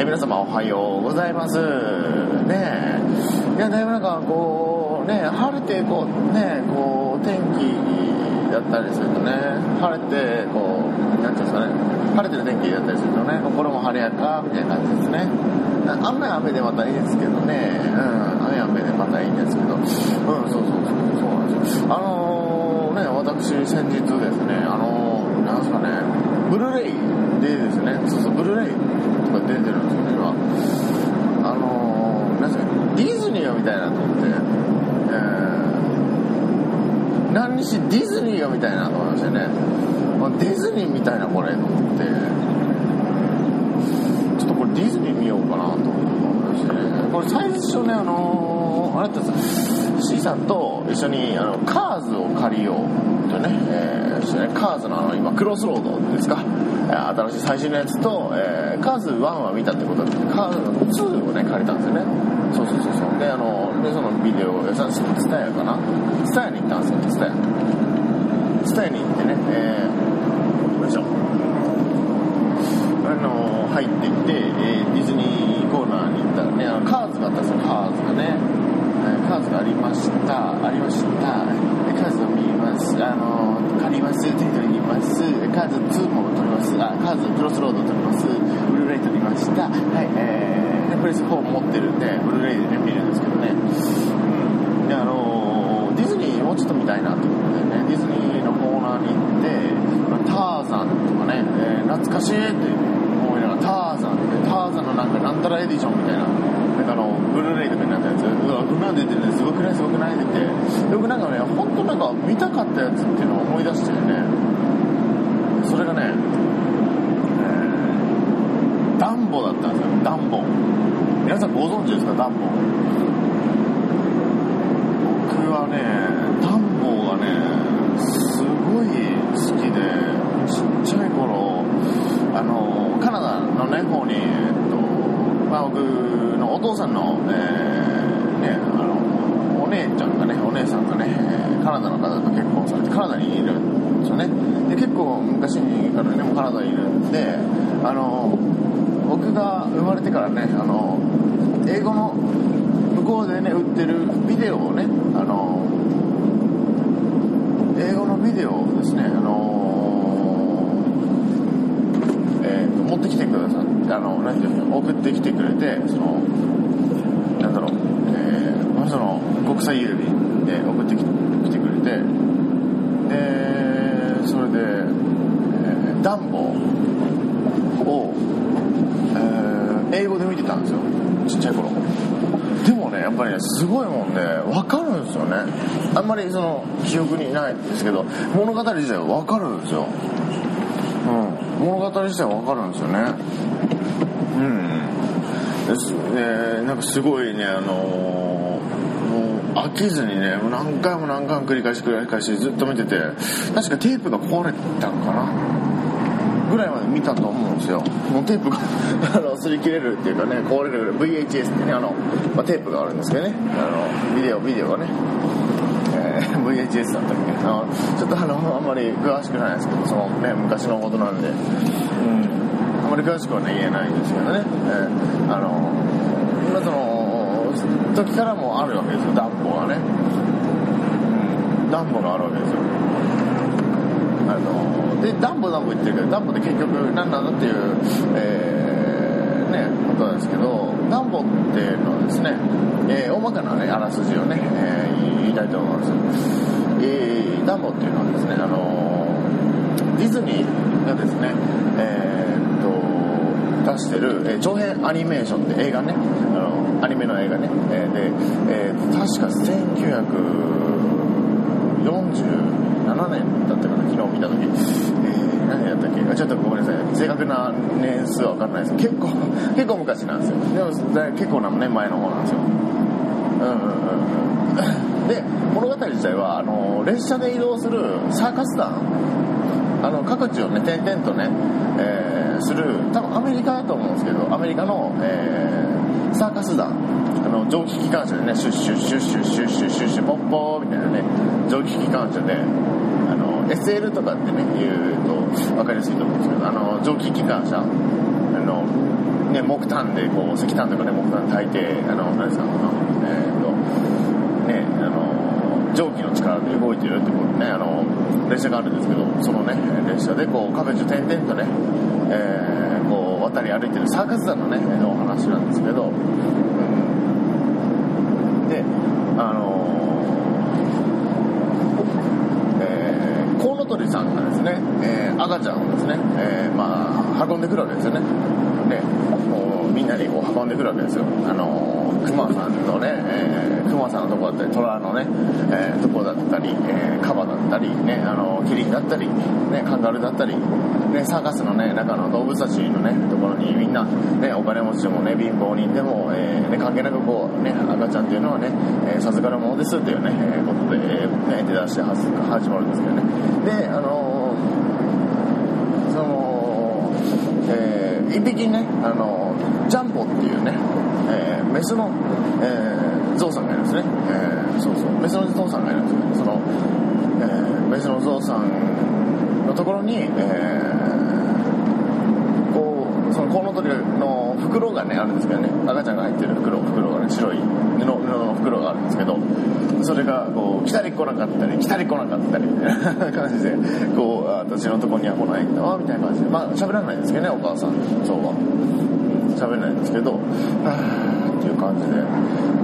え皆様おはようございます。ねえ。いや、だいぶなんかこう、ね、晴れて、こう、ね、こう、天気だったりするとね、晴れて、こう、なんていうんですかね、晴れてる天気だったりするとね、心も晴れやか、みたいな感じですね。雨は雨でまたいいですけどね、うん、雨は雨でまたいいんですけど、うん、そうそうそう、そうなんですよ。あのー、ね、私、先日ですね、あのー、なんですかね、ブルーレイでですね、そうそう、ブルーレイとか出てるんですよね、今。あのー、なんですか、ディズニーが見たいなと思って、えー、何にしディズニーが見たいなと思いましてね、まあ、ディズニーみたいなこれと思って、ちょっとこれディズニー見ようかなと思いましてね、これ最初ね、あのー、あれってさ、C さんと一緒にあのカーズを借りようとね、えーしてね。カーズのあの今クロスロードですか、新しい最新のやつと、えーカーズ1は見たってことでカーズの2をね借りたんですよね。そうそうそうそう。であのでそのビデオさスタヤかな？スタヤに行ったんですよ。スタヤ。スタヤに行ってね、えー、よいしょ。あの入っていって、えーディズニーコーナーに行ったらねあのカーズがあったんですよ。カーズがね。カーズがありました。ありました。でカーズを見ますあの借ります手に取ります。カーズ2も取ります。あカーズクロスロード取ります。ブルーレイ取りました。はいえー、プレス4持ってるんでブルーレイでね見るんですけどね。うん。であのディズニーもうちょっと見たいなと思ってね。ディズニーのコーナーに行ってターザンとかね、えー懐かしいって思いながらターザンってターザンのなんかなんたらエディションみたいななんかあのブルーレイとかになったやつ。うわこんなん出てるね。すごくない？すごくない？って。言ってよくなんかね本当なんか見たかったやつっていうのを思い出してね。それがね、えーダンボだったんですよ。ダンボ。皆さんご存知ですか？ダンボ。僕はねダンボがねすごい好きでちっちゃい頃あのカナダのね方に、えっとまあ、僕のお父さんの、えーね、あのお姉ちゃんがねお姉さんがねえーカナダの方と結婚されてカナダにいるんですよねで結構昔からねもうカナダにいるんであの僕が生まれてからねあの英語の向こうでね売ってるビデオをねあの英語のビデオをですねあのえーと持ってきてくださってあの何ていうの送ってきてくれてそのなんだろう、えーまあその国際郵便で送ってき来てくれてでそれで、えーダンボを、えー英語で見てたんですよ。ちっちゃい頃。でもねやっぱりねすごいもんで分かるんですよね。あんまりその記憶にないんですけど物語自体は分かるんですよ。うん。物語自体は分かるんですよね。うん。ですねなんかすごいねあのーもう飽きずにね何回も何回も繰り返し繰り返しずっと見てて確かテープが壊れたのかな。ぐらいまで見たと思うんですよ。もうテープが。あの擦り切れるっていうかね壊れる VHS ってねあの、まあ、テープがあるんですけどね。あのビデオビデオがね、えー VHS だったっけ。あのちょっとあのあんまり詳しくないですけどそのね昔のことなんで。うん。あんまり詳しくはね言えないんですけどね、えーあの今その時からもあるわけですよ。暖房がね。うん。暖房があるわけですよ。あのでダンボダンボ言ってるけどダンボって結局何なんだっていう、えーね、ことなんですけどダンボっていうのはですね、えー大まかな、ね、あらすじをね、えー言いたいと思います、えーダンボっていうのはですねあのディズニーがですね、えー出してる、え長編アニメーションで映画ねあのアニメの映画ね、えで、えー確か1947年だった昨日見た時、えー何やったっけ？ちょっとごめんなさい。正確な年数は分かんないです。結構結構昔なんですよ。でも結構な年前の方なんですよ。うんうん。うんで物語自体はあの列車で移動するサーカス団。あの各地をね転々とね、えーする多分アメリカだと思うんですけどアメリカの、えーサーカス団。あの蒸気機関車でねシュッシュッシュッシュッシュッシュッシュッシュッポッポーみたいなね蒸気機関車で SL とかってね言うと分かりやすいと思うんですけどあの蒸気機関車あのね木炭でこう石炭とかね木炭炊いてあの何ですかあのえーっとねあの蒸気の力で動いてるってことねあの列車があるんですけどそのね列車でこう各地転々とね、えーこう渡り歩いてるサーカス団のねお話なんですけど、うん。であのえーコウノトリさんがですね、えー赤ちゃんをですね、えーまあ、運んでくるわけですよね。でもうみんなにこう運んでくるわけですよ。あのクマさんのね、えークマさんのとこだったり虎のね、えーとこだったり、えーカバだったりねあのキリンだったり、ね、カンガルーだったり、ね、サーカスのね中の動物たちのねところにみんな、ね、お金持ちでもね貧乏人でも、えーね、関係なくこう、ね、赤ちゃんっていうのはね、えー授かるものですっていうね、えーことで、えーね、出だして始まるんですけどね。であのー一匹ね。あのジャンボっていうね、えー、メスの、えー、ゾウさんがいるんですね、えー、そうそう。メスのゾウさんがいるんですね。その、えー、メスのゾウさんのところに、えートリの袋がねあるんですけどね。赤ちゃんが入ってる袋袋がね白い布布の袋があるんですけどそれがこう来たり来なかったり来たり来なかったりみたいな感じでこう私のとこには来ないんだわみたいな感じで。まあ喋らないんですけどねお母さんゾウは。喋れないんですけどはぁっていう感じで、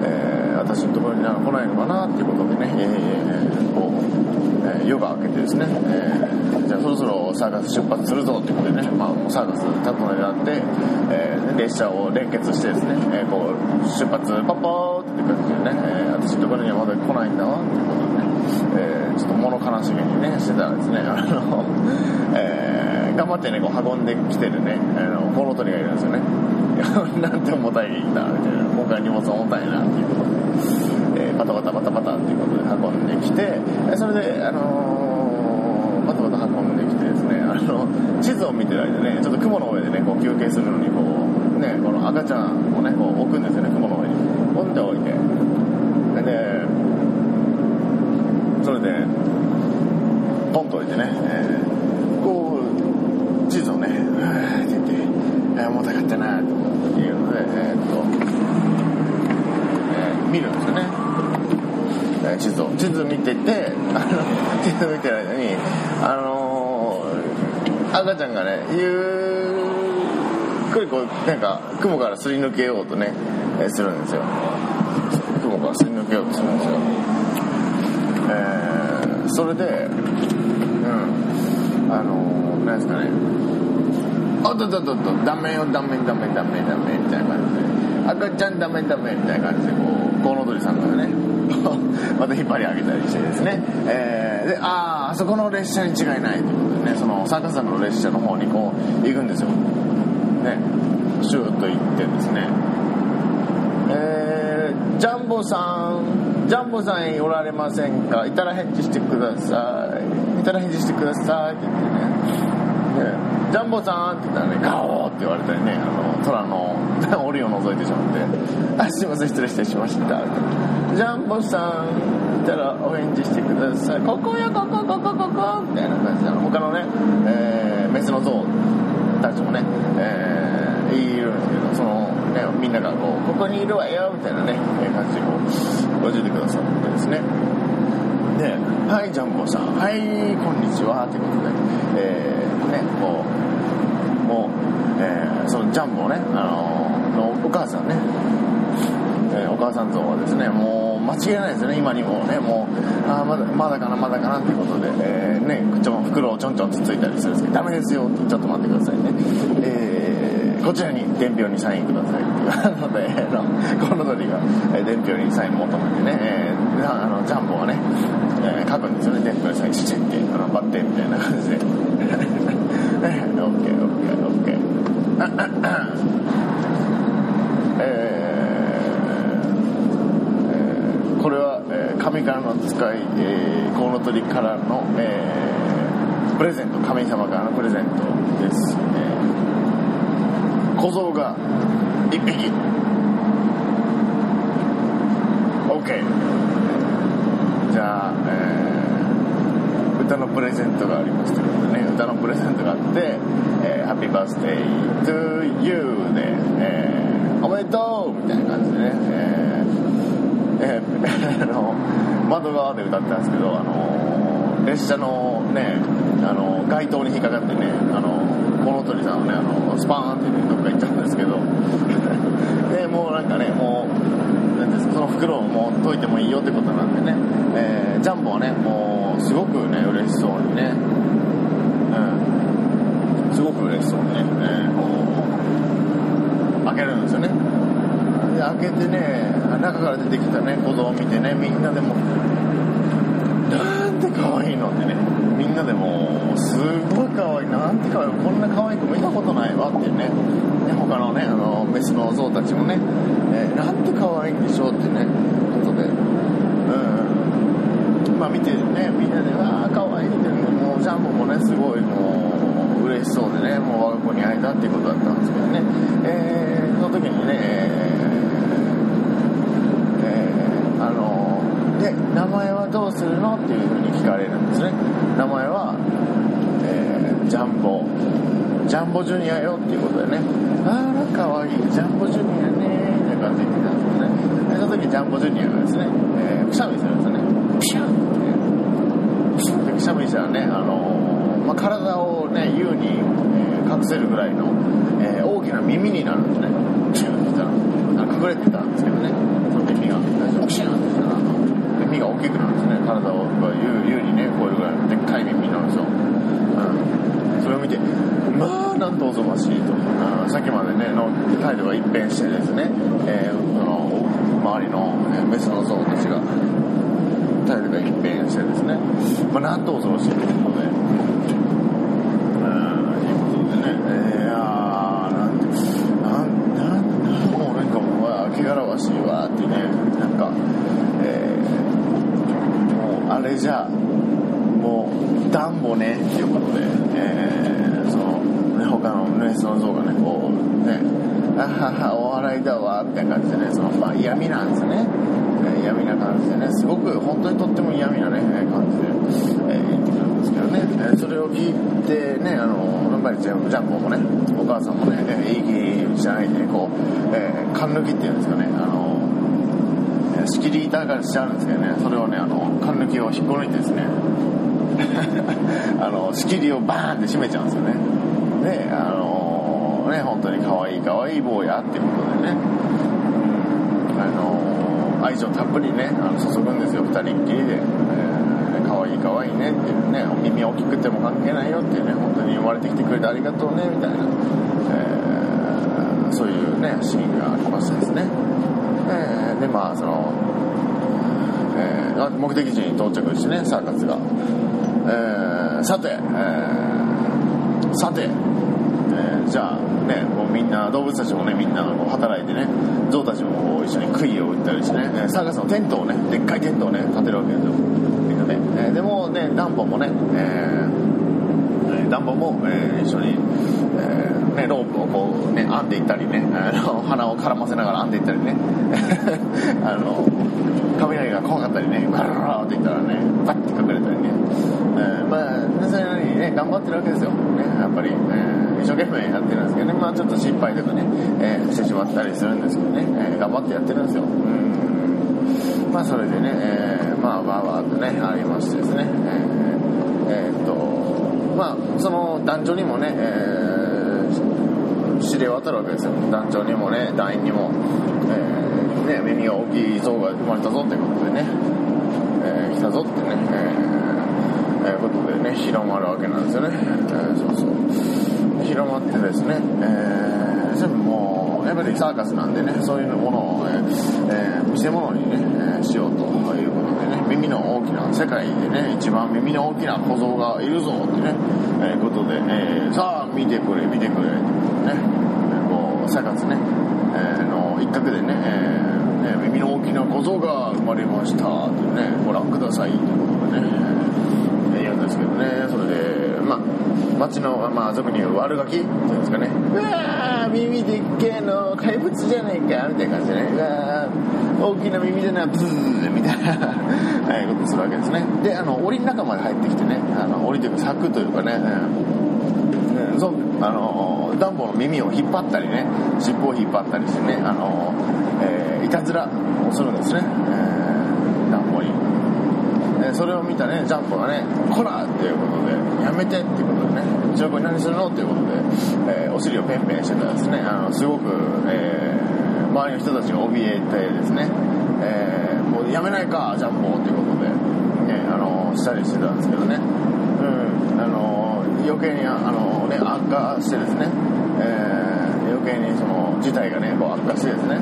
えー私のところには来ないのかなっていうことでね、えーこう、えー夜が明けてですね、えーじゃあそろそろサーカス出発するぞってことでね、まあ、サーカス立つのになって、えー列車を連結してですね、えーこう出発パッポーって感じでね、えー私のところにはまだ来ないんだわってことでね、えーちょっと物悲しげにねしてたらですねあの、えー頑張ってねこう運んできてるねあのコウノトリがいるんですよね。なんて重たいんだみたいな。今回荷物重たいなっていうことで、えーバタバタバタバタっていうことで運んできてそれであのーバタバタ運んできてですねあの地図を見てる間ねちょっと雲の上でねこう休憩するのにこうねこの赤ちゃんをねこう置くんですよね雲の上に。ポンって置いて。でそれでポンと置いてね、えーこう地図をね「はって言って「えー重たかったな」というのでえーっと、えー見るんですよね、地図を。地図見ててあの地図見てる間にあの赤ちゃんがねゆっくりこうなんか雲からすり抜けようとね、するんですよ。雲からすり抜けようとするんですよ。えーそれで、うん、あのー、なんですかね、おっとっとっとっと、ダメよ、ダメ、ダメ、ダメ、ダメ、みたいな感じで、赤ちゃんダメ、ダメ、みたいな感じで、こう、コウノトリさんがね、また引っ張り上げたりしてですね、えーで、あー、あそこの列車に違いないと。ね、そのサーカスさんの列車の方にこう、行くんですよ。ね、シューッと行ってですね、えージャンボさん、ジャンボさんおられませんか？いたら返事してください。いたら返事してくださいって言ってね。ねジャンボさんって言ったらね、ガオーって言われたりね、あの、虎の 檻を覗いてしまって、あ、すいません、失礼してしました。ジャンボさん、たらお返事してください。ここよ、ここ、ここ、ここみたいな感じで、他のね、えー、メスの象たちもね、えー、いるんですけど、その、ね、みんながこう、ここにいるわよ、みたいなね、感じでこう、教えてくださってですね。で、はい、ジャンボさん、はい、こんにちは、ということで、えー、ね、こう、もう、えー、そのジャンボね、あののお母さんね、えーお母さん像はですね、もう間違いないですね、今にもね、もう、あまだまだかな、まだかなっていうことで、えーね、ちょ袋をちょんちょんつついたりするんですけど、ダメですよ、ちょっと待ってくださいね。えーこちらに伝票にサインくださいっていうので、あの、コウノトリがえー伝票にサイン求めてね、えーあの、ジャンボがね、えー書くんですよね、伝票にサインチチって、あの、バッテンみたいな感じで。えーオッケーオッケーオッケー。えーえーこれは、えー神からの使い、えーコウノトリからの、えープレゼント神様からのプレゼントです、えー小僧が OK じゃあ、えー歌のプレゼントがありますということでね歌のプレゼントがあって「えー、ハッピーバースデー to you で」えーおめでとう!」みたいな感じでね、えーえー あの窓側で歌ったんですけど、あの列車のね、あの街灯に引っかかってね、あのコウノトリさんはね、あのスパーンって、ね、どっか行っちゃうんですけど、でもうなんかね、もう、なんていうんですかその袋をもう解いてもいいよってことなんでね、えージャンボはね、もうすごくね、嬉しそうにね、うん、すごく嬉しそうにね、えーこう開けるんですよね。で開けてね中から出てきたね子供を見てねみんなでもなんて可愛いのってねみんなでもすごい可愛い。なんて可愛いこんな可愛い子見たことないわってねね他のねあのメスの象たちもね、えーなんて可愛いんでしょうってねことで。うん。まあ見てねみんなで「わあ可愛いってねもうジャンボもねすごいもう嬉しそうでねもう我が子に会えたっていうことだったんですけどね。えーその時にねえーえーあので名前はどうするのっていうふうに聞かれるんですね。名前は、えージャンボ。ジャンボジュニアよっていうことでね。あらかわいい。ジャンボジュニアねみたいな感じで言ってたんですよね。でその時ジャンボジュニアがですね、えーくしゃみするんですよね。ピシャンってくしゃみしたらね、あのーまあ、体をね、優に、えー隠せるぐらいの、えー大きな耳になるんですね。プシュンってしたら、隠れてたんですけどね、その耳が、プシュンってしたら、あの耳が大きくなるんですね。体を優優にね、こういうぐらいのでっかい耳になるんですよ。うん。それを見て、まあ、なんとおぞましいと。あーさっきまでね、の態度が一変してですね、えーその、周りの、えーメスの象たちが、態度が一変してですね、まあ、なんと恐ろしいということで、うん、いうことでね、えー、いやーなんて、なん、なん、なんもうなんかもう、わー、気がらわしいわーってね、なんか、えー、もう、あれじゃ、もう、ダンボね、っていうことで、えー、その、ね、他のね、その像がね、こう、ね、あはは、お笑いだわ、みたいな感じでね、その、まあ、嫌味なんですね。えー嫌味な感じでね、すごく、本当にとっても嫌味なね、えー感じで、えー言ってくるんですけどね、えーそれを聞いてね、あの、やっぱりジャンジャンボもね、お母さんもね、えーいい気じゃないでね、こう、えー、勘抜きっていうんですかね、あの、仕切り板がしちゃうんですけどね、それをね、あの、勘抜きを引っこ抜いてですね、あの、仕切りをバーンって閉めちゃうんですよね。で、あのね、本当に可愛い可愛い坊やっていうことでね、あの愛情たっぷりね、あの注ぐんですよ、二人っきりで。えー可愛い可愛いねっていうね、お耳大きくても関係ないよっていうね、本当に生まれてきてくれてありがとうね、みたいな、えーそういうね、シーンがありましてですね。えーで、まあ、その、えーあ目的地に到着してね、サーカスが。えーさて、えーさて、えーじゃあね、もうみんな、動物たちもね、みんなこう働いてね、象たちもこう一緒に杭を打ったりしてね、えーサーカスのテントをね、でっかいテントをね、立てるわけですよ。でね、えーでもね、ダンボもね、えーえーダンボも、えー一緒に、ね、ロープをこうね、編んでいったりね、あの鼻を絡ませながら編んでいったりね、あの、雷が怖かったりね、バララって言ったらね、バッて隠れたりね、えーまあ、それなりにね、頑張ってるわけですよ。ね、やっぱり、えー一生懸命やってるんですけどね、まあちょっと失敗とかね、えーしてしまったりするんですけどね、えー頑張ってやってるんですよ。うん。まあそれでね、えーまあわーわーとね、ありましてですね、えーえーっと、まあその男女にもね、えー知れ渡るわけですよ。団長にもね、団員にも、えーね、耳が大きい像が生まれたぞってことでね、えー来たぞってね、えーえことでね、広まるわけなんですよね。えそうそう。広まってですね、えーそやっぱりサーカスなんでねそういうものを、ええ見せ物にね、えしようということでね。耳の大きな世界でね一番耳の大きな小僧がいるぞってね、えことで、えさあ見てくれ見てくれ。とね。えーこうサーカスね、えーの一角でね,、えーね耳の大きな小僧が生まれました。ねご覧くださいということでね、えー言うんですけどね。それでまあ街の、まあ、俗に言う悪ガキ。っていうんですかね。うわー耳でっけえの怪物じゃねえか。みたいな感じでね。うわー大きな耳でなブーみたいな。はいことするわけですね。であの檻の中まで入ってきてね。あの檻というか柵というかね、うんそうあのダンボの耳を引っ張ったりね尻尾を引っ張ったりしてねあの、えーいたずらをするんですね、えーダンボに。えーそれを見たねジャンプがね「こら!」っていうことで「やめて!」っていうことでね「うちの子に何するの?」っていうことで、えーお尻をペンペンしてたらですね。あのすごく、えー周りの人たちが怯えてですね、えーもうやめないかジャンボ！っていうことで、ね、あのしたりしてたんですけどね。うんあの余計にあの、ね、悪化してですね、えー余計にその事態がねこう悪化してですね、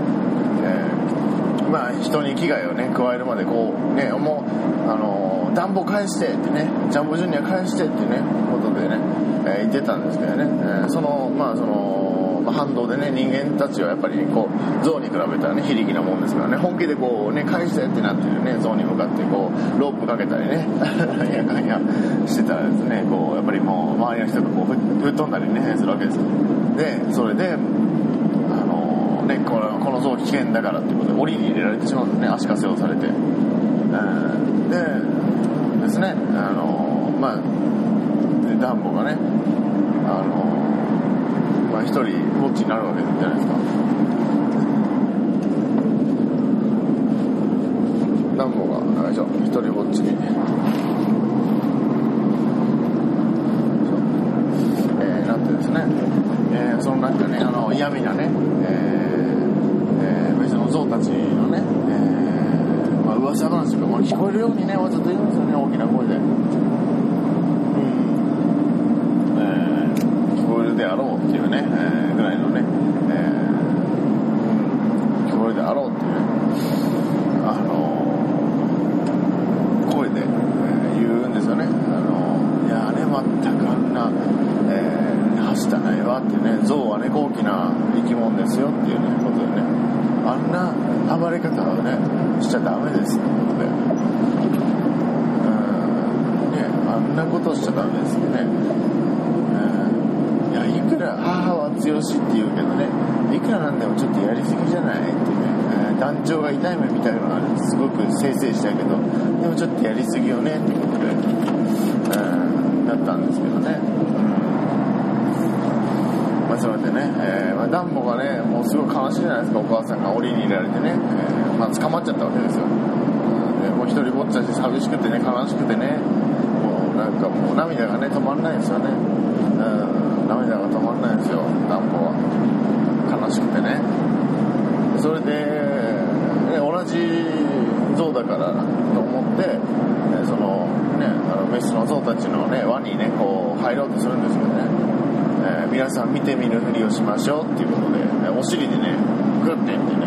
えーまあ人に危害をね加えるまでこうねもうあの暖房返してってねジャンボジュニア返してってねことでね、えー言ってたんですけどね、えーそのまあその、反動でね人間たちはやっぱりこう象に比べたらね非力なもんですからね。本気でこうね返してってなってるね。象に向かってこうロープかけたりね やかんやしてたらですねこうやっぱりもう周りの人がこう吹っ飛んだりねするわけですよ。でそれであのね、このこの像危険だからっていうことで檻に入れられてしまうんですね足かせをされて、うん。でですねあのまあでダンボがねあのまあ一人ぼっちになるわけじゃないですか。ダンボが一人ぼっちにそうえーなってですね、えーそのなんかねあの嫌味なね、えーえー別の象たちのね、えーまあ噂話がもう聞こえるようにねわざと言うんですよね大きな声で、うん。え。ー聞こえるであろうっていうね、えーぐらいのね、えーうん聞こえるであろうっていうねあの声で、えー言うんですよね。あのいやね、全くあんな、えー、はしたないわっていうね、象はね、高貴な生き物ですよっていうね、ことでね、あんな暴れ方をね、しちゃダメですってことで、うん、ね、あんなことしちゃダメですよね。うんいや、いくら母は強しって言うけどね、いくらなんでもちょっとやりすぎじゃないっていうね、えー団長が痛い目みたいなのがせいせいしたけど、でもちょっとやりすぎよねってことで、うん、だったんですけどね。うんまあ、それでね、えーまあ、ダンボがね、もうすごい悲しいじゃないですか、お母さんが檻に入れられてね、えーまあ、捕まっちゃったわけですよ。うんでもう一人ぼっちだし、寂しくてね、悲しくてね、もうなんかもう涙がね、止まんないですよね。うん、涙が止まんないですよ、ダンボは。悲しくてね。それで、ね、同じ象だからと思って、えその、ね、あの、メスの象たちのね、輪にね、こう、入ろうとするんですけどね、えー皆さん見てみるふりをしましょうっていうことで、えお尻でね、グッていってね、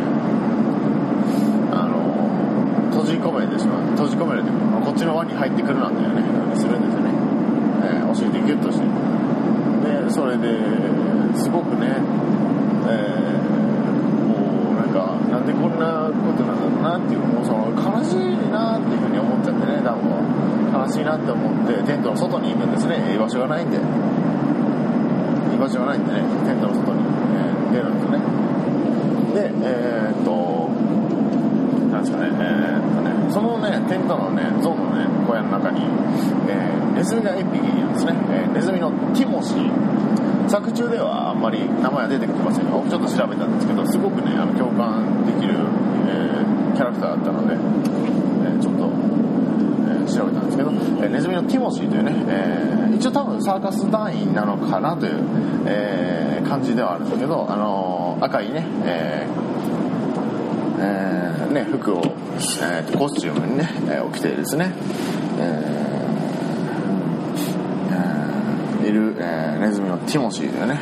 あの、閉じ込めてしまう。閉じ込めるというか、こっちの輪に入ってくるなんていうね、うんですよね。えーお尻でギュッとして。で、それで、すごくね、えーもうなんか、なんでこんなことなんだろうなっていう、もうその、悲しいなっていうふうに思っちゃってね、ダンボは。悲しいなって思って、テントの外に行くんないんで。居場所がないんでね、テントの外に、えー出るんですね。で、えーっと、なんですかね、えーっとね、そのね、テントのね、ゾーンのね、小屋の中に、えーネズミが1匹いるんですね。えーネズミのティモシー。作中ではあんまり名前は出てきませんが、僕ちょっと調べたんですけど、すごくね、あの共感できる、えーキャラクターだったので、えーちょっと、えー調べたんですけど、えーネズミのティモシーというね、え一応多分サーカス団員なのかなという、えー感じではあるんですけど、あのー赤いね、えーえーね、服を、えーコスチュームにね、えー着てですね、えーえーいる、えーネズミのティモシーというね、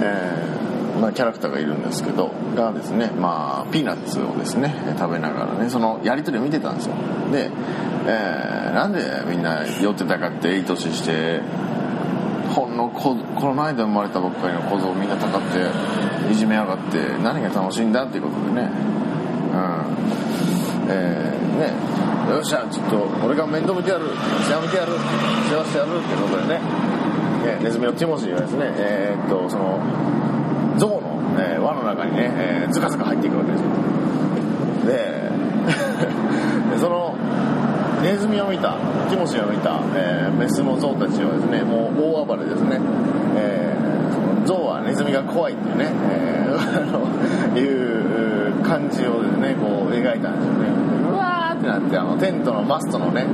えーまあ、キャキャラクターがいるんですけどがですねまあピーナッツをですね食べながらねそのやり取りを見てたんですよ。で、えーなんでみんな酔ってたかっていい年してほんのここの間生まれたばっかりの小僧みんなたかっていじめやがって何が楽しいんだっていうことでね。うん。えーね。よっしゃちょっと俺が面倒見てやる。世話見てやる。世話してやるってことでね。ねネズミのティモシーがですねえーっとその象の、えー輪の中にね、えーズカズカ入っていくわけですよ。でネズミを見た。ティモシーを見た、えーメスの象たちはですねもう大暴れですね、えーその象はネズミが怖いっていうね、えー いう感じをですねこう描いたんですよね。うわーってなってあのテントのマストのね、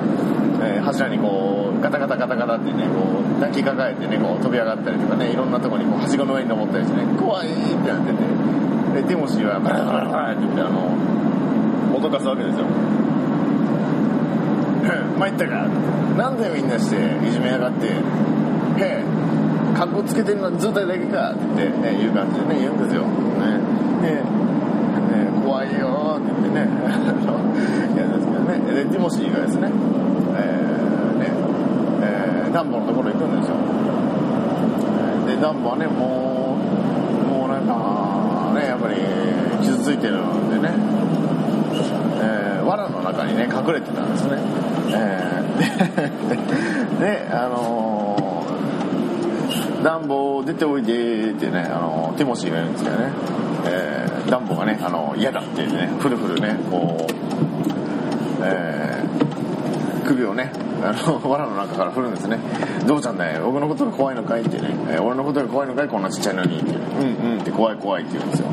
えー柱にこうガタガタガタガタってねこう抱きかかえてねこう飛び上がったりとかねいろんなとこにこうはしごの上に登ったりしてね怖いってなってて。でティモシーはバラバラバラって言ってあの脅かすわけですよ。参ったかなんでみんなしていじめやがって。へえ。格好つけてるのは図体だけかって言って、ね、言う感じでね言うんですよ、ね。でね怖いよって言ってね。あの言うんですけどね。でティモシーがですね。えーね。えーダンボのところ行くんですよ。でダンボはねもうもうなんかねやっぱり傷ついてるんでね。えー、藁の中にね隠れてたんですね、えー、であのー、ダンボ出ておいでってね、あのーティモシーが言うんですけどね、えー、ダンボがね、あの嫌だってってねふるふるねこう、えー首をねあの 藁の中から振るんですね「どうちゃんだよ僕のことが怖いのかい?」ってね「えー俺のことが怖いのかいこんなちっちゃいのに」って「うんうん」って怖い怖いって言うんですよ。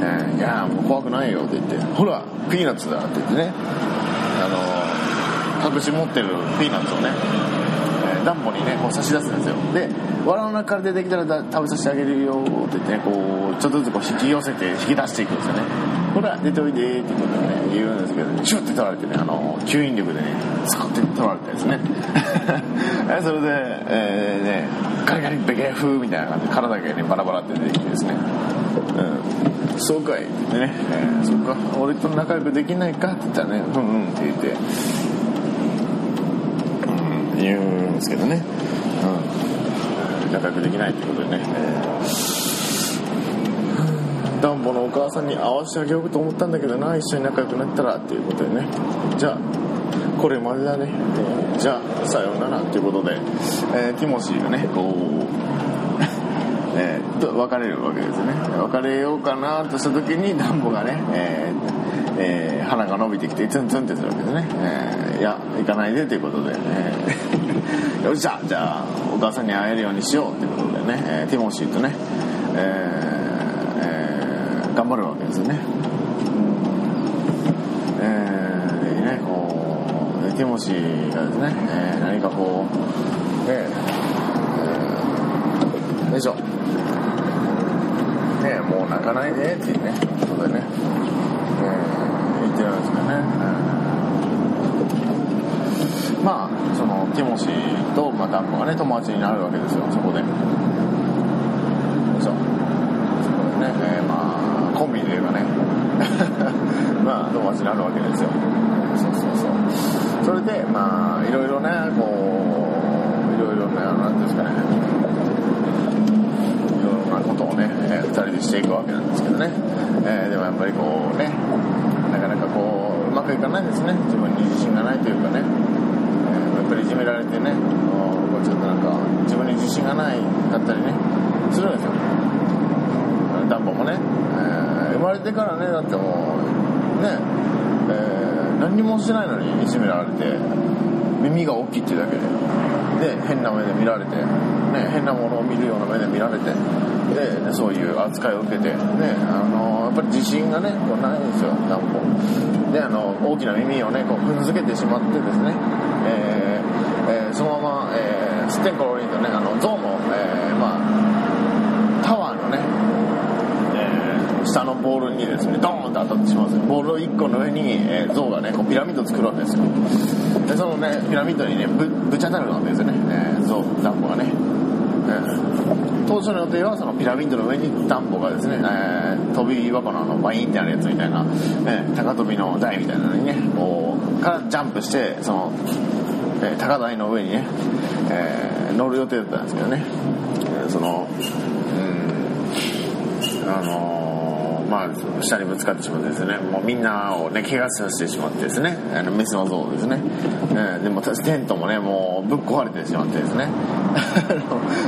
えーいやもう怖くないよって言って「ほらピーナッツだ」って言ってね。あの隠し持ってるピーナッツをね、えーダンボにねこう差し出すんですよ。で藁の中から出てきたらだ食べさせてあげるよって言ってこうちょっとずつこう引き寄せて引き出していくんですよね。ほら出ておいでってことね言うんですけどシュッて取られてねあの吸引力でねスコッて取られたですね。それで、えーねガリガリベケフみたいな感じで体がねバラバラって出てきてですね。うん。そうかいってね、えーそうか俺と仲良くできないかって言ったらねうんうんって言って言うんですけどね。うん。仲良くできないってことでね、えーダンボのお母さんに会わせてあげようと思ったんだけどな一緒に仲良くなったらっていうことでね。じゃあこれまでだね、えーじゃあさようならっていうことで、えーティモシーがねこうえーと別れるわけですね。別れようかなとした時にダンボがね、えーえー鼻が伸びてきてツンツンってするわけですね、えーいや行かないでということで、えーよっしゃじゃあお母さんに会えるようにしようということでね、えーティモシーとね、えーえー頑張るわけですよね。えーねこうティモシーがですね、えー何かこうねえーよいしょ。ねもう泣かないでっていうねことでね、えー言ってるんですけどね、うん。まあそのティモシーと、まあ、ダンボがね友達になるわけですよそこでよいしょそこでね、えーまあコンビで言えばねまあ友達になるわけですよそうそうそうそれでまあいろいろねこういろいろねなんていうんですかねいろいろなことをね、えー二人でしていくわけなんですけどね、えーでもやっぱりこうねなかなかこううまくいかないですね自分に自信がないというかね、えーやっぱりいじめられてねこうちょっとなんか自分に自信がないかったりねするんですよダンボもね、えー生まれからねだってもうね、えー何にもしてないのにいじめられて耳が大きいっていうだけで。で変な目で見られて、ね、変なものを見るような目で見られて。ででそういう扱いを受けて、ね、あのやっぱり自信がねこうないんですよダンボであの大きな耳をねこう踏んづけてしまってですね、えーえーそのまま、えー、すってんころりんとねあの象の、えーまあタワーのねえー下のボールにですねドーンと当たってしまうんですよ。ボール1個の上に、えー象がねこうピラミッドを作るわけですよ。でそのねピラミッドにねぶぶち当たるわけですよね、えー象ダンボがね、えー当初の予定はそのピラミッドの上に暖房がですね、えー飛び箱のあのバインってあるやつみたいな、えー高跳びの台みたいなのにねこうからジャンプしてその、えー高台の上にね、えー乗る予定だったんですけどね、えーそのうんあのーまあ、下にぶつかってしまってですね、もうみんなをね、怪我させてしまってですね、あのメスの像ですね。えーでもテントもね、もうぶっ壊れてしまってですね、あ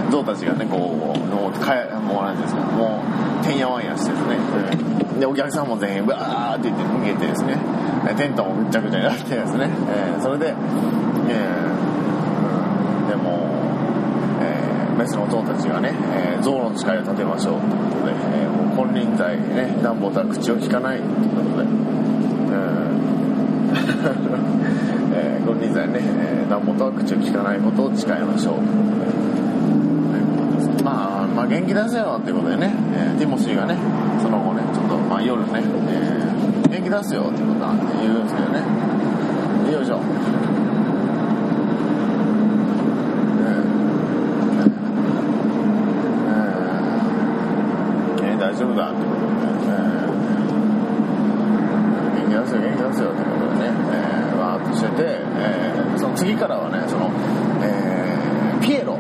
の象たちがね、こう、もう、かやもうなんですか、もう、てんやわんやしてですね、うん。で、お客さんも全員、わーって言って逃げてですね、えテントもぐっちゃぐちゃになってですね、えーそれで、えーうん。でも、えーメスの象たちがね、えー象の誓いを立てましょうということで、えー金輪際ね、暖房とは口を聞かないということで、えー、金輪際ね、えー暖房とは口を聞かないことを誓いましょう。とい。うことで、まあ、まあ元気出せよっていうことでね、えーティモシーがね、その後ね、ちょっと、まあ夜ね、えー元気出すよっていうことなんで言うんですけどね、よいしょ。えー大丈夫だってことで、えー元気出すよ元気出すよってことでね、えーわーっとしてて、えーその次からはねその、えーピエロ。っ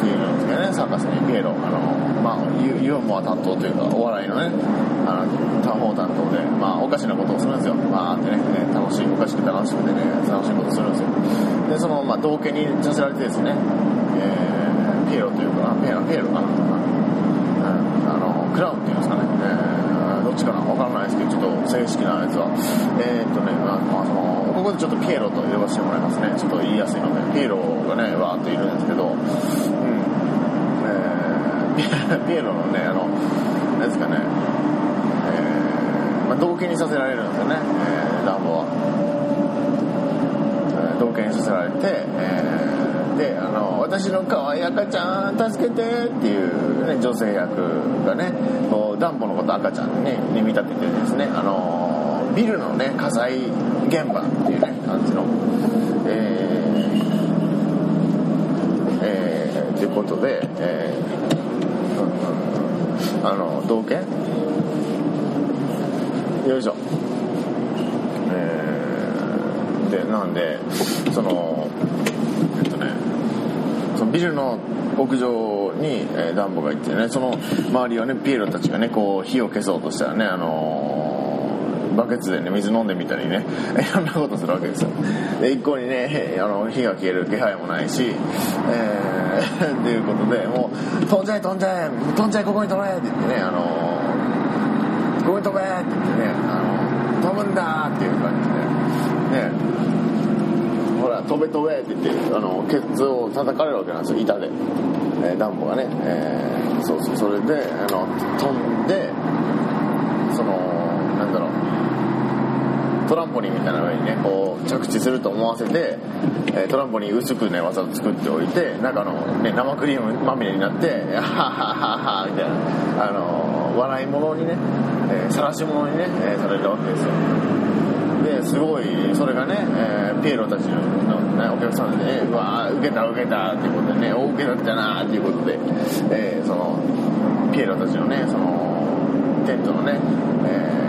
ていうんですけどねサーカスにピエロ。あのまあユーモア担当というかお笑いのねあの他方担当でまあおかしなことをするんですよ。まあってね楽しいおかしくて楽しくてね楽しいことするんですよ。でそのまあ道家にさせられてですね、えーピエロというかピエロピエロかな。クラウンっていうんですかね、えーどっちかなわからないですけどちょっと正式なやつは。えーっとねまあそのここでちょっとピエロと呼ばせてもらいますね。ちょっと言いやすいのでピエロがねわーっといるんですけど。うん。えーピエロのねあのなんですかねえーまあ、同型にさせられるんですよね、えー、暖房は、えー同型にさせられて、えーであの私の可愛い赤ちゃん助けてっていう、ね、女性役がねこう暖房のこと赤ちゃんに,、ね、に見立ててですねあのビルのね火災現場っていうね感じのえーえー、ということで、えーうんうんあの同型よいしょ。えーでなんでそのビルの屋上に、えー暖房が行ってねその周りはねピエロたちがねこう火を消そうとしたらねあのーバケツでね水飲んでみたりね いろんなことするわけですよ。で一向にねあの火が消える気配もないしえー、っていうことでもう飛んじゃえ飛んじゃえ飛んじゃえここに飛べって言ってねあのーここに飛べって言ってねあの飛ぶんだっていう感じでね。飛べ飛べって言ってあのケツを叩かれるわけなんですよ。板で、えー、暖房がね、えーそうそうそれであの飛んでそのなんだろう。トランポリンみたいな上にねこう着地すると思わせて、えートランポリン薄くねわざと作っておいて中の、ね、生クリームまみれになって「はははは」みたいな。あの笑い物にねえー、し物にね、えーされるわけですよ。ですごいそれがね、えーピエロたちの、ね、お客さんでねうわー受けた受けたっていうことでねお受けたんじゃなっていうことで、えーそのピエロたちのねそのテントのね、えー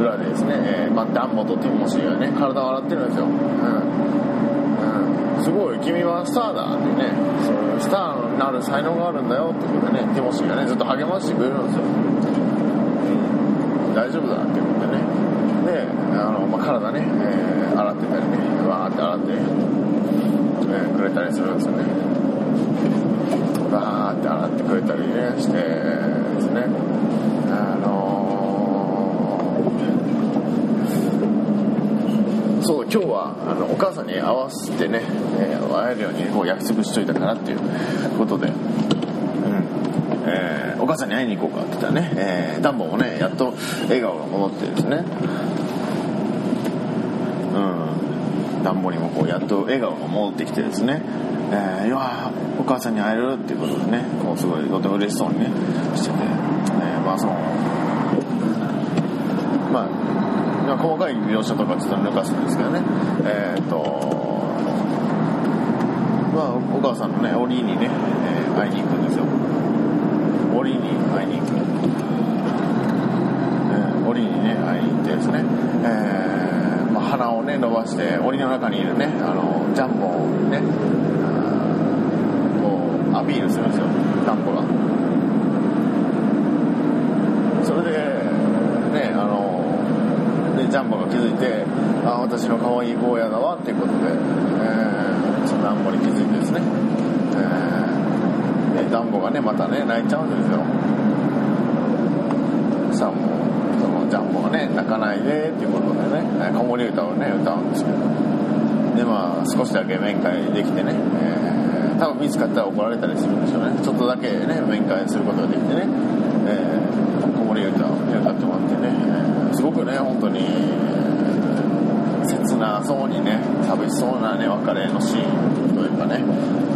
裏でですね、えーまあ、ダンボとティモシーがね体を洗ってるんですよ、うん、すごい君はスターだってねそういうスターになる才能があるんだよってことでねティモシーがねずっと励ましてくれるんですよ。大丈夫だってことでね。であの、まあ、体ね、えー洗ってたりねわーって洗って、えーくれたりするんですよね。わーって洗ってくれたりねしてですね。あのーそう今日はあのお母さんに会わせてね、えー会えるようにこう約束しといたかなっていうことで。母さんに会いに行こうかって言ったらね、えーダンボもねやっと笑顔が戻ってですね。うん。ダンボにもこうやっと笑顔が戻ってきてですね、えーいやお母さんに会えるっていうことでねこうすごいとても嬉しそうにねしてて、えーまあそのまあまあ細かい描写とかちょっと抜かすんですけどね。えーっとまあお母さんのね折にね、えー会いに行くんですよ伸ばして檻の中にいるねあのジャンボをねこうアピールするんですよダンボが。それでねあのでジャンボが気づいてあ私の可愛い坊やだわっていうことで、えー、そのダンボに気づいてですね、えー、でダンボがねまたね泣いちゃうんですよ。さあもうそのジャンボがね泣かないでっていうことでね子守歌をね歌うんですけどでまあ少しだけ面会できてね、えー、多分見つかったら怒られたりするんでしょうね。ちょっとだけね面会することができてね、えー、子守歌を、歌ってもらってね、えー、すごくね本当に切なそうにね寂しそうなね別れのシーンというかね、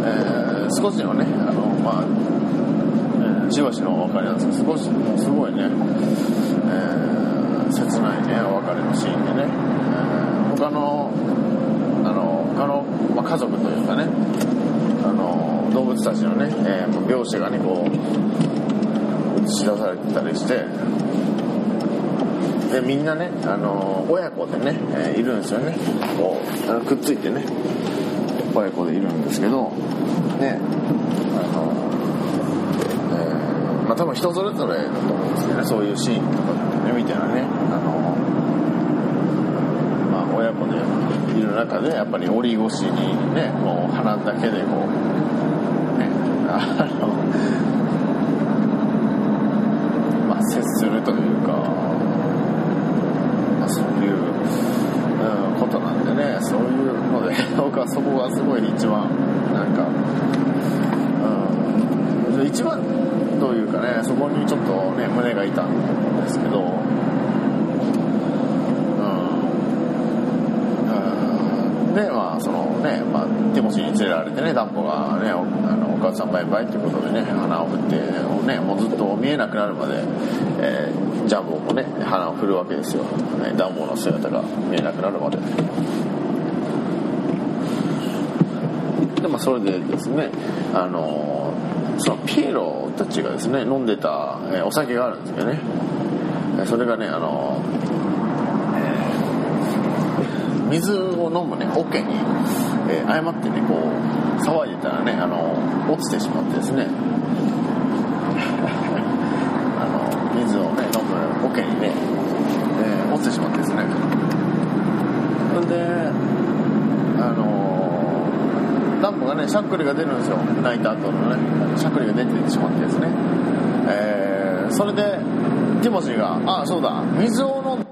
えー、少しのねあのまあじわしのお別れなんですけど少しもうすごいね、えー、切ないねお別れのシーンでね、えー、他のあの他の、まあ、家族というかねあの動物たちのね、えー、描写がねこう映し出されてたりしてでみんなねあの親子でね、えー、いるんですよね。こうくっついてね親子でいるんですけどねあのまあ多分人それぞれだと思うんですけどねそういうシーンとかねみたいなねあのまあ親子でる中でやっぱり折り越しにねこう鼻だけでこうねあのまあ接するというか、まあ、そういう、うん、ことなんでねそういうので 僕はそこがすごい一番なんか、うん、一番というかねそこにちょっとね胸が痛んですけどうんでまあそのね、まあ、ティモシーに連れられてねダンボがねおあのお母さんバイバイっていうことでね花を振ってねもうずっと見えなくなるまで、えー、ジャンボもね花を振るわけですよ、ね、ダンボの姿が見えなくなるまで。でまあそれでですねあのそのピエロたちがですね飲んでた、え、お酒があるんですよね。それがねあの、水を飲むね桶に、えー、誤ってねこう騒いでたらねあの落ちてしまってですね。あの水をね飲む桶にね、えー、落ちてしまってですね。それであのダンボがねしゃっくりが出るんですよ。泣いた後のね。しゃっくりが出てしまってですね、えー、それでティモシーが「ああそうだ。水を飲ん